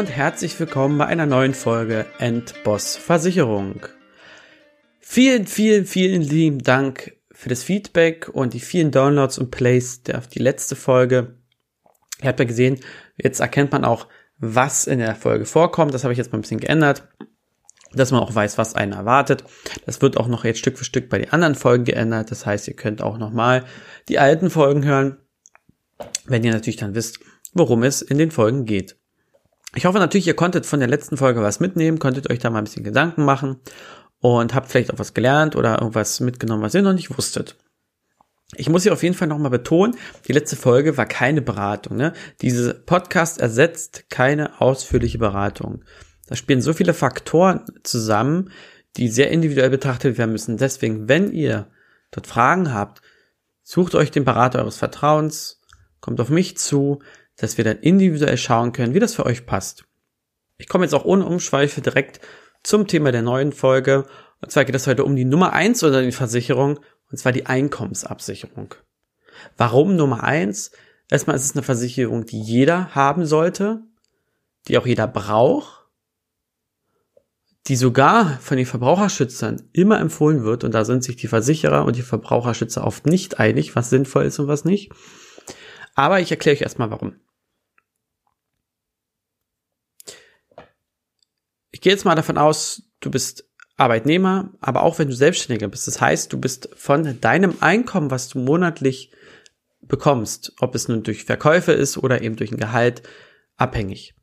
Und herzlich willkommen bei einer neuen Folge Endboss Versicherung. Vielen, vielen, vielen lieben Dank für das Feedback und die vielen Downloads und Plays auf die letzte Folge. Ihr habt ja gesehen, jetzt erkennt man auch, was in der Folge vorkommt. Das habe ich jetzt mal ein bisschen geändert, dass man auch weiß, was einen erwartet. Das wird auch noch jetzt Stück für Stück bei den anderen Folgen geändert. Das heißt, ihr könnt auch nochmal die alten Folgen hören, wenn ihr natürlich dann wisst, worum es in den Folgen geht. Ich hoffe natürlich, ihr konntet von der letzten Folge was mitnehmen, konntet euch da mal ein bisschen Gedanken machen und habt vielleicht auch was gelernt oder irgendwas mitgenommen, was ihr noch nicht wusstet. Ich muss hier auf jeden Fall nochmal betonen, die letzte Folge war keine Beratung. Ne? Diese Podcast ersetzt keine ausführliche Beratung. Da spielen so viele Faktoren zusammen, die sehr individuell betrachtet werden müssen. Deswegen, wenn ihr dort Fragen habt, sucht euch den Berater eures Vertrauens, kommt auf mich zu, dass wir dann individuell schauen können, wie das für euch passt. Ich komme jetzt auch ohne Umschweife direkt zum Thema der neuen Folge. Und zwar geht es heute um die Nummer eins unter den Versicherungen, und zwar die Einkommensabsicherung. Warum Nummer eins? Erstmal ist es eine Versicherung, die jeder haben sollte, die auch jeder braucht, die sogar von den Verbraucherschützern immer empfohlen wird, und da sind sich die Versicherer und die Verbraucherschützer oft nicht einig, was sinnvoll ist und was nicht. Aber ich erkläre euch erstmal warum. Ich gehe jetzt mal davon aus, du bist Arbeitnehmer, aber auch wenn du Selbstständiger bist. Das heißt, du bist von deinem Einkommen, was du monatlich bekommst, ob es nun durch Verkäufe ist oder eben durch ein Gehalt, abhängig.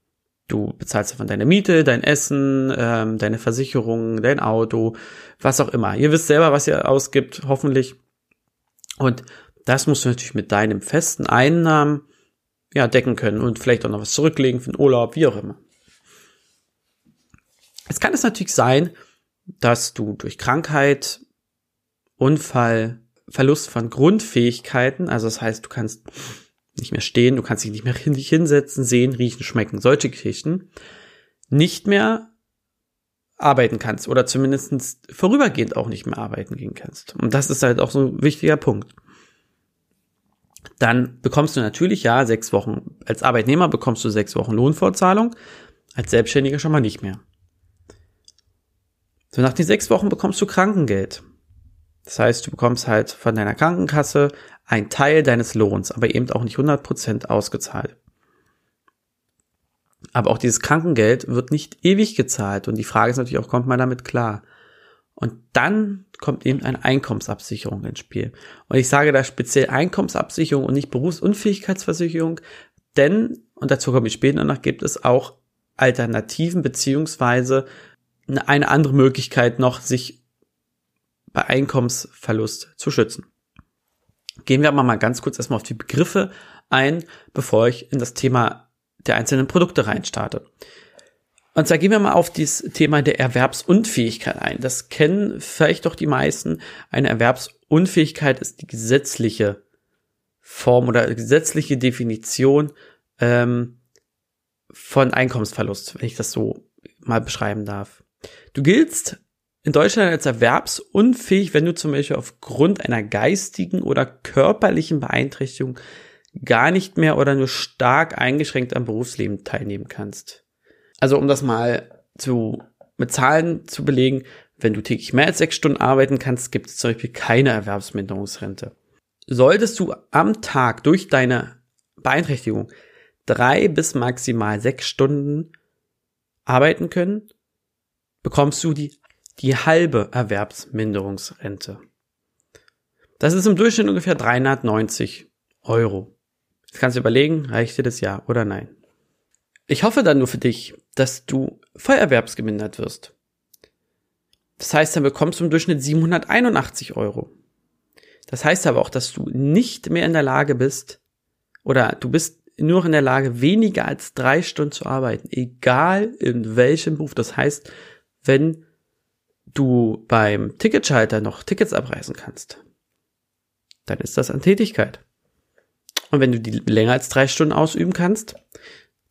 Du bezahlst davon deine Miete, dein Essen, ähm, deine Versicherung, dein Auto, was auch immer. Ihr wisst selber, was ihr ausgibt, hoffentlich. Und das musst du natürlich mit deinem festen Einnahmen ja decken können und vielleicht auch noch was zurücklegen für den Urlaub, wie auch immer. Es kann es natürlich sein, dass du durch Krankheit, Unfall, Verlust von Grundfähigkeiten, also das heißt, du kannst nicht mehr stehen, du kannst dich nicht mehr hinsetzen, sehen, riechen, schmecken, solche Geschichten, nicht mehr arbeiten kannst oder zumindest vorübergehend auch nicht mehr arbeiten gehen kannst. Und das ist halt auch so ein wichtiger Punkt. Dann bekommst du natürlich ja sechs Wochen, als Arbeitnehmer bekommst du sechs Wochen Lohnfortzahlung, als Selbstständiger schon mal nicht mehr. So nach den sechs Wochen bekommst du Krankengeld. Das heißt, du bekommst halt von deiner Krankenkasse einen Teil deines Lohns, aber eben auch nicht 100% ausgezahlt. Aber auch dieses Krankengeld wird nicht ewig gezahlt und die Frage ist natürlich auch, kommt man damit klar? Und dann kommt eben eine Einkommensabsicherung ins Spiel. Und ich sage da speziell Einkommensabsicherung und nicht Berufsunfähigkeitsversicherung, denn, und dazu komme ich später noch, gibt es auch Alternativen beziehungsweise eine andere Möglichkeit noch, sich bei Einkommensverlust zu schützen. Gehen wir aber mal ganz kurz erstmal auf die Begriffe ein, bevor ich in das Thema der einzelnen Produkte reinstarte. Und zwar gehen wir mal auf das Thema der Erwerbsunfähigkeit ein. Das kennen vielleicht doch die meisten. Eine Erwerbsunfähigkeit ist die gesetzliche Form oder gesetzliche Definition ähm, von Einkommensverlust, wenn ich das so mal beschreiben darf. Du giltst in Deutschland als erwerbsunfähig, wenn du zum Beispiel aufgrund einer geistigen oder körperlichen Beeinträchtigung gar nicht mehr oder nur stark eingeschränkt am Berufsleben teilnehmen kannst. Also um das mal zu, mit Zahlen zu belegen, wenn du täglich mehr als sechs Stunden arbeiten kannst, gibt es zum Beispiel keine Erwerbsminderungsrente. Solltest du am Tag durch deine Beeinträchtigung drei bis maximal sechs Stunden arbeiten können, bekommst du die, die halbe Erwerbsminderungsrente. Das ist im Durchschnitt ungefähr 390 Euro. Jetzt kannst du überlegen, reicht dir das ja oder nein. Ich hoffe dann nur für dich, dass du vollerwerbsgemindert wirst. Das heißt, dann bekommst du im Durchschnitt 781 Euro. Das heißt aber auch, dass du nicht mehr in der Lage bist oder du bist nur noch in der Lage, weniger als drei Stunden zu arbeiten, egal in welchem Beruf. Das heißt, wenn du beim Ticketschalter noch Tickets abreißen kannst, dann ist das an Tätigkeit. Und wenn du die länger als drei Stunden ausüben kannst,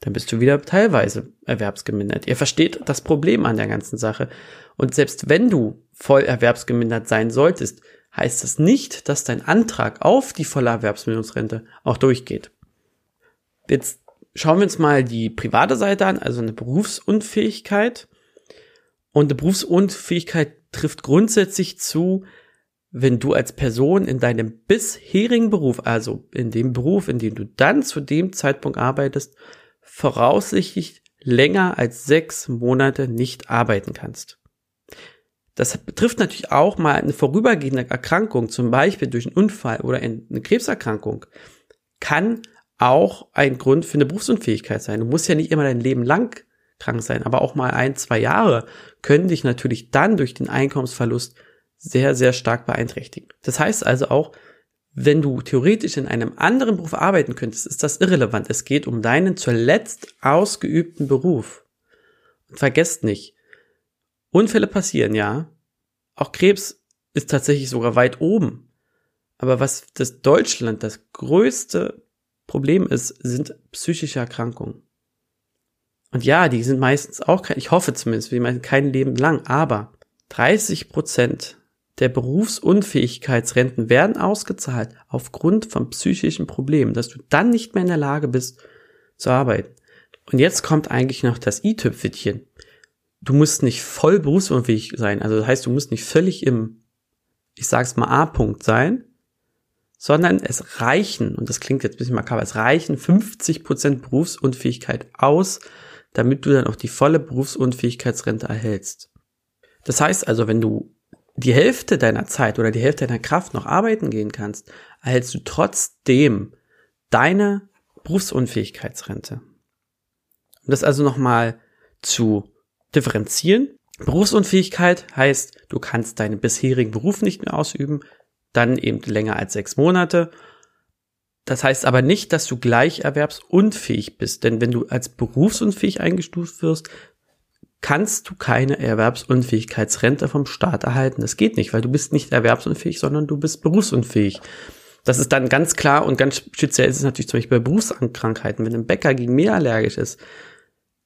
dann bist du wieder teilweise erwerbsgemindert. Ihr versteht das Problem an der ganzen Sache. Und selbst wenn du voll erwerbsgemindert sein solltest, heißt das nicht, dass dein Antrag auf die volle Erwerbsminderungsrente auch durchgeht. Jetzt Schauen wir uns mal die private Seite an, also eine Berufsunfähigkeit. Und eine Berufsunfähigkeit trifft grundsätzlich zu, wenn du als Person in deinem bisherigen Beruf, also in dem Beruf, in dem du dann zu dem Zeitpunkt arbeitest, voraussichtlich länger als sechs Monate nicht arbeiten kannst. Das betrifft natürlich auch mal eine vorübergehende Erkrankung, zum Beispiel durch einen Unfall oder eine Krebserkrankung, kann auch ein Grund für eine Berufsunfähigkeit sein. Du musst ja nicht immer dein Leben lang krank sein, aber auch mal ein, zwei Jahre können dich natürlich dann durch den Einkommensverlust sehr, sehr stark beeinträchtigen. Das heißt also auch, wenn du theoretisch in einem anderen Beruf arbeiten könntest, ist das irrelevant. Es geht um deinen zuletzt ausgeübten Beruf. Und vergesst nicht, Unfälle passieren, ja. Auch Krebs ist tatsächlich sogar weit oben. Aber was das Deutschland das größte Problem ist, sind psychische Erkrankungen. Und ja, die sind meistens auch kein, ich hoffe zumindest, wie meinen kein Leben lang, aber 30 Prozent der Berufsunfähigkeitsrenten werden ausgezahlt aufgrund von psychischen Problemen, dass du dann nicht mehr in der Lage bist zu arbeiten. Und jetzt kommt eigentlich noch das i-Tüpfelchen. Du musst nicht voll berufsunfähig sein. Also das heißt, du musst nicht völlig im, ich sag's mal, A-Punkt sein, sondern es reichen, und das klingt jetzt ein bisschen makaber, es reichen 50 Prozent Berufsunfähigkeit aus, damit du dann auch die volle Berufsunfähigkeitsrente erhältst. Das heißt also, wenn du die Hälfte deiner Zeit oder die Hälfte deiner Kraft noch arbeiten gehen kannst, erhältst du trotzdem deine Berufsunfähigkeitsrente. Um das also nochmal zu differenzieren. Berufsunfähigkeit heißt, du kannst deinen bisherigen Beruf nicht mehr ausüben, dann eben länger als sechs Monate. Das heißt aber nicht, dass du gleich erwerbsunfähig bist, denn wenn du als berufsunfähig eingestuft wirst, kannst du keine Erwerbsunfähigkeitsrente vom Staat erhalten. Das geht nicht, weil du bist nicht erwerbsunfähig, sondern du bist berufsunfähig. Das ist dann ganz klar und ganz speziell ist es natürlich zum Beispiel bei Berufskrankheiten. Wenn ein Bäcker gegen Meer allergisch ist,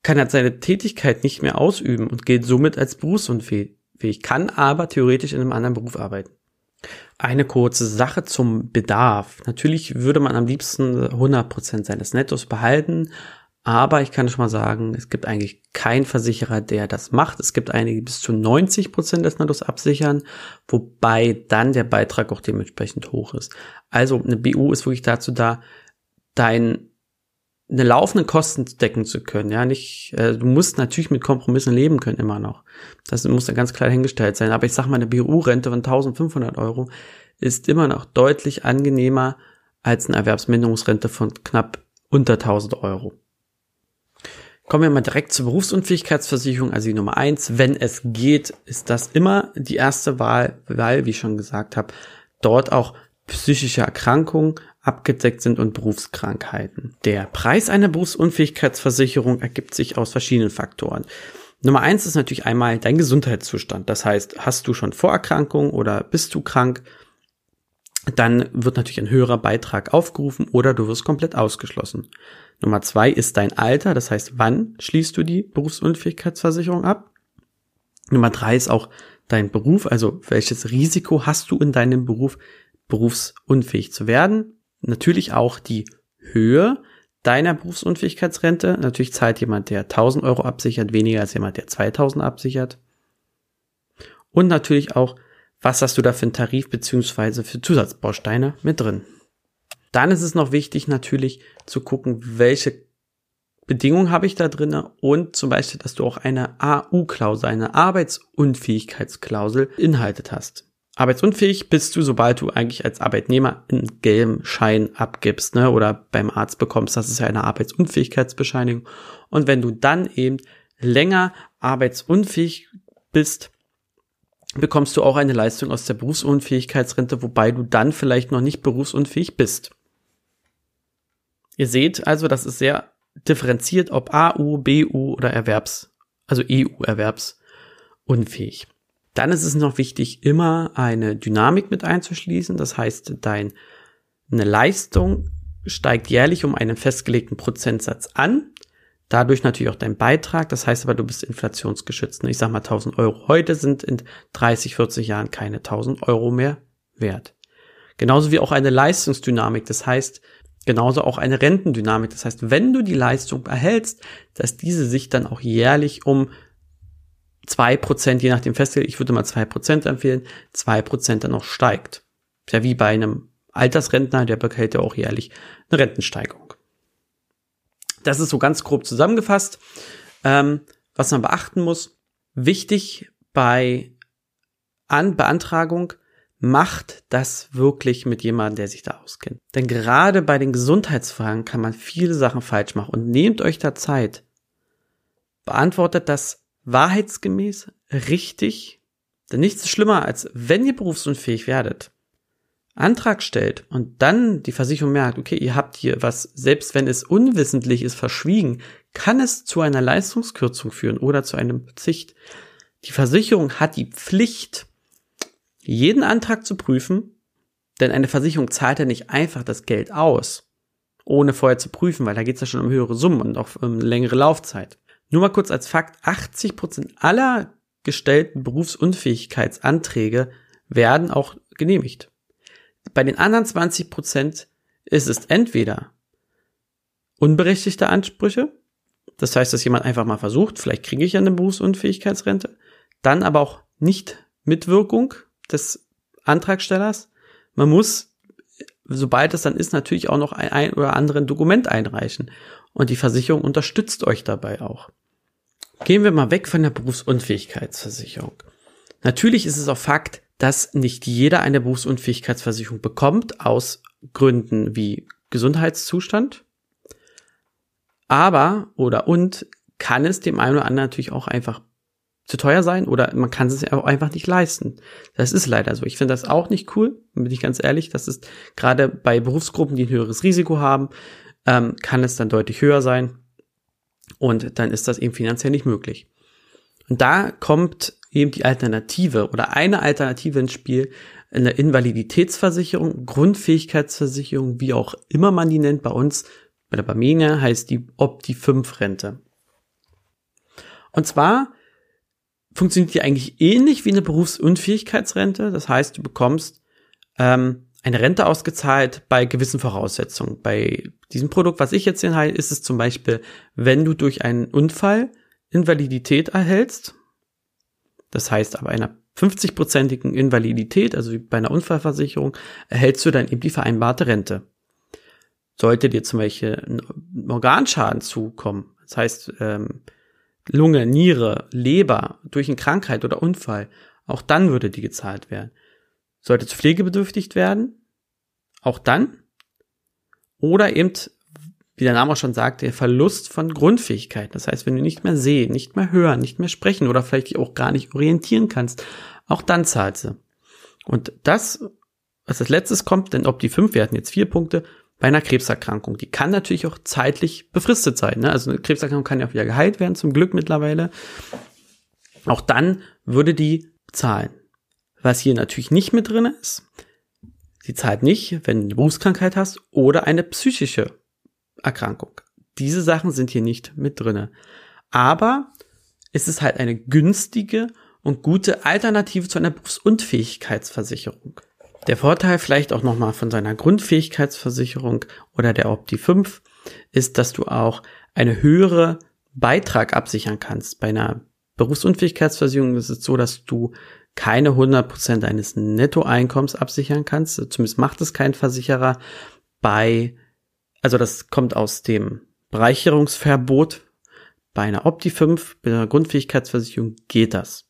kann er seine Tätigkeit nicht mehr ausüben und gilt somit als berufsunfähig, kann aber theoretisch in einem anderen Beruf arbeiten. Eine kurze Sache zum Bedarf. Natürlich würde man am liebsten 100% seines Nettos behalten, aber ich kann schon mal sagen, es gibt eigentlich keinen Versicherer, der das macht. Es gibt einige, die bis zu 90 Prozent des Nettos absichern, wobei dann der Beitrag auch dementsprechend hoch ist. Also eine BU ist wirklich dazu da, dein eine laufenden Kosten decken zu können. Ja, nicht, äh, du musst natürlich mit Kompromissen leben können immer noch. Das muss ja ganz klar hingestellt sein. Aber ich sag mal, eine BU-Rente von 1500 Euro ist immer noch deutlich angenehmer als eine Erwerbsminderungsrente von knapp unter 1000 Euro. Kommen wir mal direkt zur Berufsunfähigkeitsversicherung, also die Nummer eins. Wenn es geht, ist das immer die erste Wahl, weil, wie ich schon gesagt habe, dort auch psychische Erkrankungen abgedeckt sind und Berufskrankheiten. Der Preis einer Berufsunfähigkeitsversicherung ergibt sich aus verschiedenen Faktoren. Nummer eins ist natürlich einmal dein Gesundheitszustand. Das heißt, hast du schon Vorerkrankungen oder bist du krank? Dann wird natürlich ein höherer Beitrag aufgerufen oder du wirst komplett ausgeschlossen. Nummer zwei ist dein Alter, das heißt, wann schließt du die Berufsunfähigkeitsversicherung ab? Nummer drei ist auch dein Beruf, also welches Risiko hast du in deinem Beruf, berufsunfähig zu werden? Natürlich auch die Höhe deiner Berufsunfähigkeitsrente. Natürlich zahlt jemand, der 1000 Euro absichert, weniger als jemand, der 2000 absichert. Und natürlich auch, was hast du da für einen Tarif beziehungsweise für Zusatzbausteine mit drin. Dann ist es noch wichtig natürlich zu gucken, welche Bedingungen habe ich da drin und zum Beispiel, dass du auch eine AU-Klausel, eine Arbeitsunfähigkeitsklausel inhaltet hast. Arbeitsunfähig bist du, sobald du eigentlich als Arbeitnehmer einen gelben Schein abgibst, ne, oder beim Arzt bekommst, das ist ja eine Arbeitsunfähigkeitsbescheinigung. Und wenn du dann eben länger arbeitsunfähig bist, bekommst du auch eine Leistung aus der Berufsunfähigkeitsrente, wobei du dann vielleicht noch nicht berufsunfähig bist. Ihr seht also, das ist sehr differenziert, ob AU, BU oder Erwerbs, also EU-Erwerbsunfähig. Dann ist es noch wichtig, immer eine Dynamik mit einzuschließen. Das heißt, deine Leistung steigt jährlich um einen festgelegten Prozentsatz an. Dadurch natürlich auch dein Beitrag. Das heißt aber, du bist inflationsgeschützt. Ich sag mal 1000 Euro heute sind in 30, 40 Jahren keine 1000 Euro mehr wert. Genauso wie auch eine Leistungsdynamik. Das heißt, Genauso auch eine Rentendynamik. Das heißt, wenn du die Leistung erhältst, dass diese sich dann auch jährlich um zwei Prozent, je nachdem festgelegt, ich würde mal zwei Prozent empfehlen, zwei Prozent dann auch steigt. Ja wie bei einem Altersrentner, der behält ja auch jährlich eine Rentensteigerung. Das ist so ganz grob zusammengefasst. Ähm, was man beachten muss, wichtig bei An Beantragung, macht das wirklich mit jemandem, der sich da auskennt. Denn gerade bei den Gesundheitsfragen kann man viele Sachen falsch machen und nehmt euch da Zeit. Beantwortet das wahrheitsgemäß, richtig, denn nichts ist schlimmer, als wenn ihr berufsunfähig werdet, Antrag stellt und dann die Versicherung merkt, okay, ihr habt hier was, selbst wenn es unwissentlich ist, verschwiegen, kann es zu einer Leistungskürzung führen oder zu einem Verzicht. Die Versicherung hat die Pflicht, jeden Antrag zu prüfen, denn eine Versicherung zahlt ja nicht einfach das Geld aus, ohne vorher zu prüfen, weil da geht es ja schon um höhere Summen und auch um längere Laufzeit. Nur mal kurz als Fakt, 80 Prozent aller gestellten Berufsunfähigkeitsanträge werden auch genehmigt. Bei den anderen 20 Prozent ist es entweder unberechtigte Ansprüche, das heißt, dass jemand einfach mal versucht, vielleicht kriege ich ja eine Berufsunfähigkeitsrente, dann aber auch nicht Mitwirkung des Antragstellers. Man muss, sobald es dann ist, natürlich auch noch ein, ein oder anderen Dokument einreichen. Und die Versicherung unterstützt euch dabei auch. Gehen wir mal weg von der Berufsunfähigkeitsversicherung. Natürlich ist es auch Fakt, dass nicht jeder eine Berufsunfähigkeitsversicherung bekommt, aus Gründen wie Gesundheitszustand. Aber oder und kann es dem einen oder anderen natürlich auch einfach zu teuer sein oder man kann es auch einfach nicht leisten. Das ist leider so. Ich finde das auch nicht cool, bin ich ganz ehrlich. Das ist gerade bei Berufsgruppen, die ein höheres Risiko haben, ähm, kann es dann deutlich höher sein. Und dann ist das eben finanziell nicht möglich. Und da kommt eben die Alternative oder eine Alternative ins Spiel, eine Invaliditätsversicherung, Grundfähigkeitsversicherung, wie auch immer man die nennt. Bei uns, bei der Barmenia heißt die Opti 5 Rente. Und zwar funktioniert die eigentlich ähnlich wie eine Berufsunfähigkeitsrente. Das heißt, du bekommst ähm, eine Rente ausgezahlt bei gewissen Voraussetzungen. Bei diesem Produkt, was ich jetzt hier habe, ist es zum Beispiel, wenn du durch einen Unfall Invalidität erhältst, das heißt, aber einer 50-prozentigen Invalidität, also wie bei einer Unfallversicherung, erhältst du dann eben die vereinbarte Rente. Sollte dir zum Beispiel ein Organschaden zukommen, das heißt, ähm, Lunge, Niere, Leber durch eine Krankheit oder Unfall, auch dann würde die gezahlt werden. Sollte zu pflegebedürftig werden, auch dann. Oder eben, wie der Name auch schon sagt, der Verlust von Grundfähigkeit. Das heißt, wenn du nicht mehr sehen, nicht mehr hören, nicht mehr sprechen oder vielleicht dich auch gar nicht orientieren kannst, auch dann zahlt sie. Und das, was als letztes kommt, denn ob die fünf, wir hatten jetzt vier Punkte, bei einer Krebserkrankung. Die kann natürlich auch zeitlich befristet sein. Ne? Also eine Krebserkrankung kann ja auch wieder geheilt werden, zum Glück mittlerweile. Auch dann würde die zahlen. Was hier natürlich nicht mit drin ist, sie zahlt nicht, wenn du eine Berufskrankheit hast oder eine psychische Erkrankung. Diese Sachen sind hier nicht mit drinne. Aber es ist halt eine günstige und gute Alternative zu einer Berufsunfähigkeitsversicherung. Der Vorteil vielleicht auch nochmal von seiner Grundfähigkeitsversicherung oder der Opti 5 ist, dass du auch eine höhere Beitrag absichern kannst. Bei einer Berufsunfähigkeitsversicherung ist es so, dass du keine 100% deines Nettoeinkommens absichern kannst. Zumindest macht es kein Versicherer. Bei, also das kommt aus dem Bereicherungsverbot. Bei einer Opti 5, bei einer Grundfähigkeitsversicherung geht das.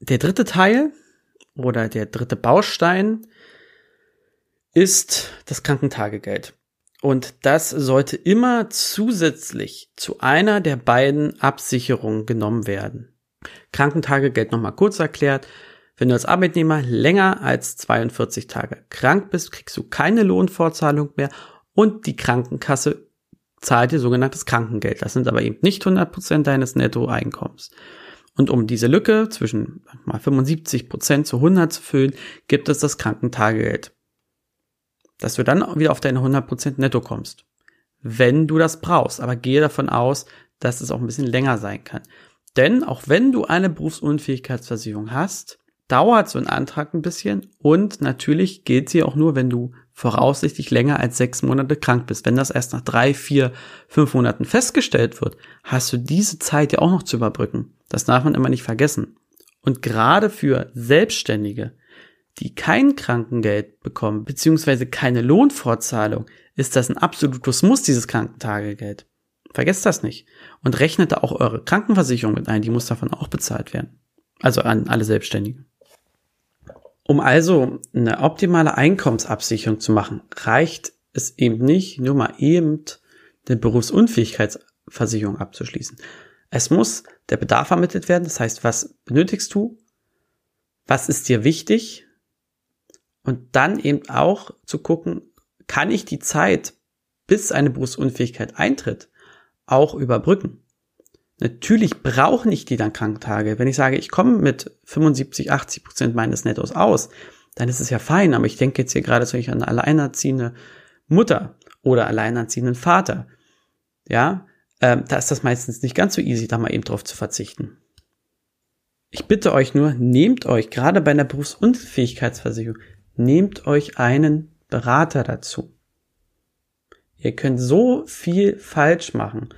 Der dritte Teil oder der dritte Baustein ist das Krankentagegeld. Und das sollte immer zusätzlich zu einer der beiden Absicherungen genommen werden. Krankentagegeld nochmal kurz erklärt. Wenn du als Arbeitnehmer länger als 42 Tage krank bist, kriegst du keine Lohnfortzahlung mehr und die Krankenkasse zahlt dir sogenanntes Krankengeld. Das sind aber eben nicht 100 Prozent deines Nettoeinkommens. Und um diese Lücke zwischen mal 75 Prozent zu 100 zu füllen, gibt es das Krankentagegeld. Dass du dann wieder auf deine 100 Prozent netto kommst. Wenn du das brauchst. Aber gehe davon aus, dass es auch ein bisschen länger sein kann. Denn auch wenn du eine Berufsunfähigkeitsversicherung hast, dauert so ein Antrag ein bisschen und natürlich gilt sie auch nur, wenn du voraussichtlich länger als sechs Monate krank bist. Wenn das erst nach drei, vier, fünf Monaten festgestellt wird, hast du diese Zeit ja auch noch zu überbrücken. Das darf man immer nicht vergessen. Und gerade für Selbstständige, die kein Krankengeld bekommen, beziehungsweise keine Lohnfortzahlung, ist das ein absolutes Muss, dieses Krankentagegeld. Vergesst das nicht. Und rechnet da auch eure Krankenversicherung mit ein, die muss davon auch bezahlt werden. Also an alle Selbstständigen. Um also eine optimale Einkommensabsicherung zu machen, reicht es eben nicht, nur mal eben eine Berufsunfähigkeitsversicherung abzuschließen. Es muss der Bedarf ermittelt werden. Das heißt, was benötigst du? Was ist dir wichtig? Und dann eben auch zu gucken, kann ich die Zeit, bis eine Berufsunfähigkeit eintritt, auch überbrücken? Natürlich brauche ich die dann Kranktage. Wenn ich sage, ich komme mit 75, 80 Prozent meines Nettos aus, dann ist es ja fein. Aber ich denke jetzt hier gerade an eine alleinerziehende Mutter oder alleinerziehenden Vater. Ja, ähm, da ist das meistens nicht ganz so easy, da mal eben drauf zu verzichten. Ich bitte euch nur, nehmt euch, gerade bei einer Berufsunfähigkeitsversicherung, nehmt euch einen Berater dazu. Ihr könnt so viel falsch machen.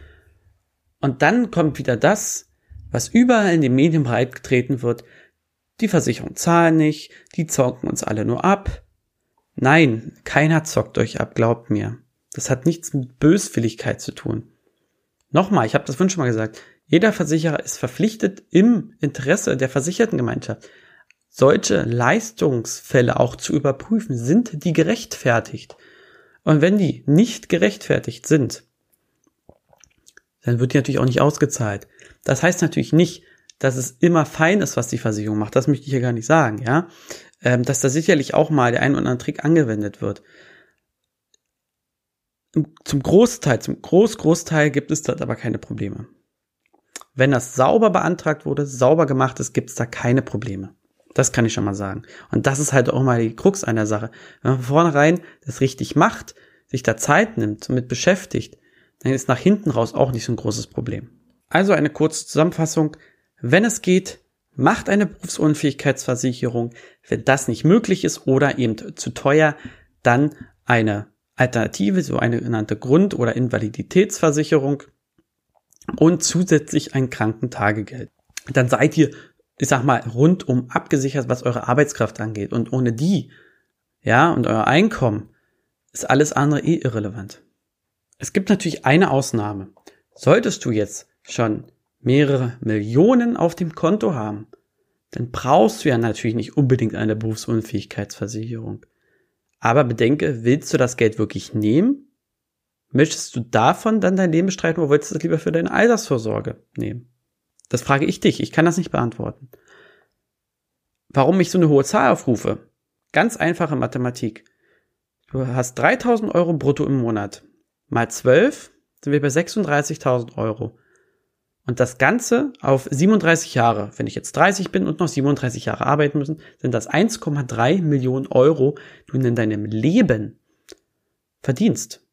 Und dann kommt wieder das, was überall in den Medien breitgetreten wird. Die Versicherung zahlen nicht, die zocken uns alle nur ab. Nein, keiner zockt euch ab, glaubt mir. Das hat nichts mit Böswilligkeit zu tun. Nochmal, ich habe das schon mal gesagt, jeder Versicherer ist verpflichtet im Interesse der Versichertengemeinschaft, solche Leistungsfälle auch zu überprüfen. Sind die gerechtfertigt? Und wenn die nicht gerechtfertigt sind, dann wird die natürlich auch nicht ausgezahlt. Das heißt natürlich nicht, dass es immer fein ist, was die Versicherung macht. Das möchte ich ja gar nicht sagen, ja. Ähm, dass da sicherlich auch mal der ein oder andere Trick angewendet wird. Zum Großteil, zum Groß, Großteil gibt es dort aber keine Probleme. Wenn das sauber beantragt wurde, sauber gemacht ist, gibt es da keine Probleme. Das kann ich schon mal sagen. Und das ist halt auch mal die Krux einer Sache. Wenn man von vornherein das richtig macht, sich da Zeit nimmt, mit beschäftigt, dann ist nach hinten raus auch nicht so ein großes Problem. Also eine kurze Zusammenfassung. Wenn es geht, macht eine Berufsunfähigkeitsversicherung. Wenn das nicht möglich ist oder eben zu teuer, dann eine Alternative, so eine genannte Grund- oder Invaliditätsversicherung und zusätzlich ein Krankentagegeld. Dann seid ihr, ich sag mal, rundum abgesichert, was eure Arbeitskraft angeht. Und ohne die, ja, und euer Einkommen ist alles andere eh irrelevant. Es gibt natürlich eine Ausnahme. Solltest du jetzt schon mehrere Millionen auf dem Konto haben, dann brauchst du ja natürlich nicht unbedingt eine Berufsunfähigkeitsversicherung. Aber bedenke, willst du das Geld wirklich nehmen? Möchtest du davon dann dein Leben bestreiten oder willst du es lieber für deine Altersvorsorge nehmen? Das frage ich dich, ich kann das nicht beantworten. Warum ich so eine hohe Zahl aufrufe? Ganz einfache Mathematik. Du hast 3000 Euro brutto im Monat mal 12 sind wir bei 36.000 Euro. Und das Ganze auf 37 Jahre. Wenn ich jetzt 30 bin und noch 37 Jahre arbeiten müssen, sind das 1,3 Millionen Euro, die du in deinem Leben verdienst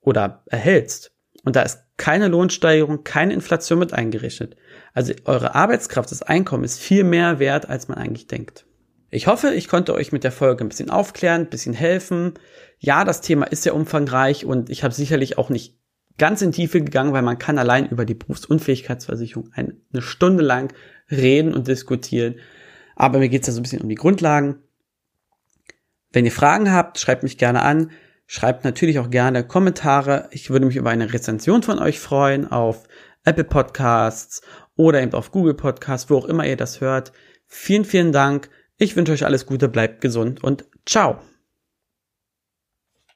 oder erhältst. Und da ist keine Lohnsteigerung, keine Inflation mit eingerechnet. Also eure Arbeitskraft, das Einkommen ist viel mehr wert, als man eigentlich denkt. Ich hoffe, ich konnte euch mit der Folge ein bisschen aufklären, ein bisschen helfen. Ja, das Thema ist sehr umfangreich und ich habe sicherlich auch nicht ganz in Tiefe gegangen, weil man kann allein über die Berufsunfähigkeitsversicherung eine Stunde lang reden und diskutieren. Aber mir geht es ja so ein bisschen um die Grundlagen. Wenn ihr Fragen habt, schreibt mich gerne an. Schreibt natürlich auch gerne Kommentare. Ich würde mich über eine Rezension von euch freuen auf Apple Podcasts oder eben auf Google Podcasts, wo auch immer ihr das hört. Vielen, vielen Dank. Ich wünsche euch alles Gute, bleibt gesund und ciao.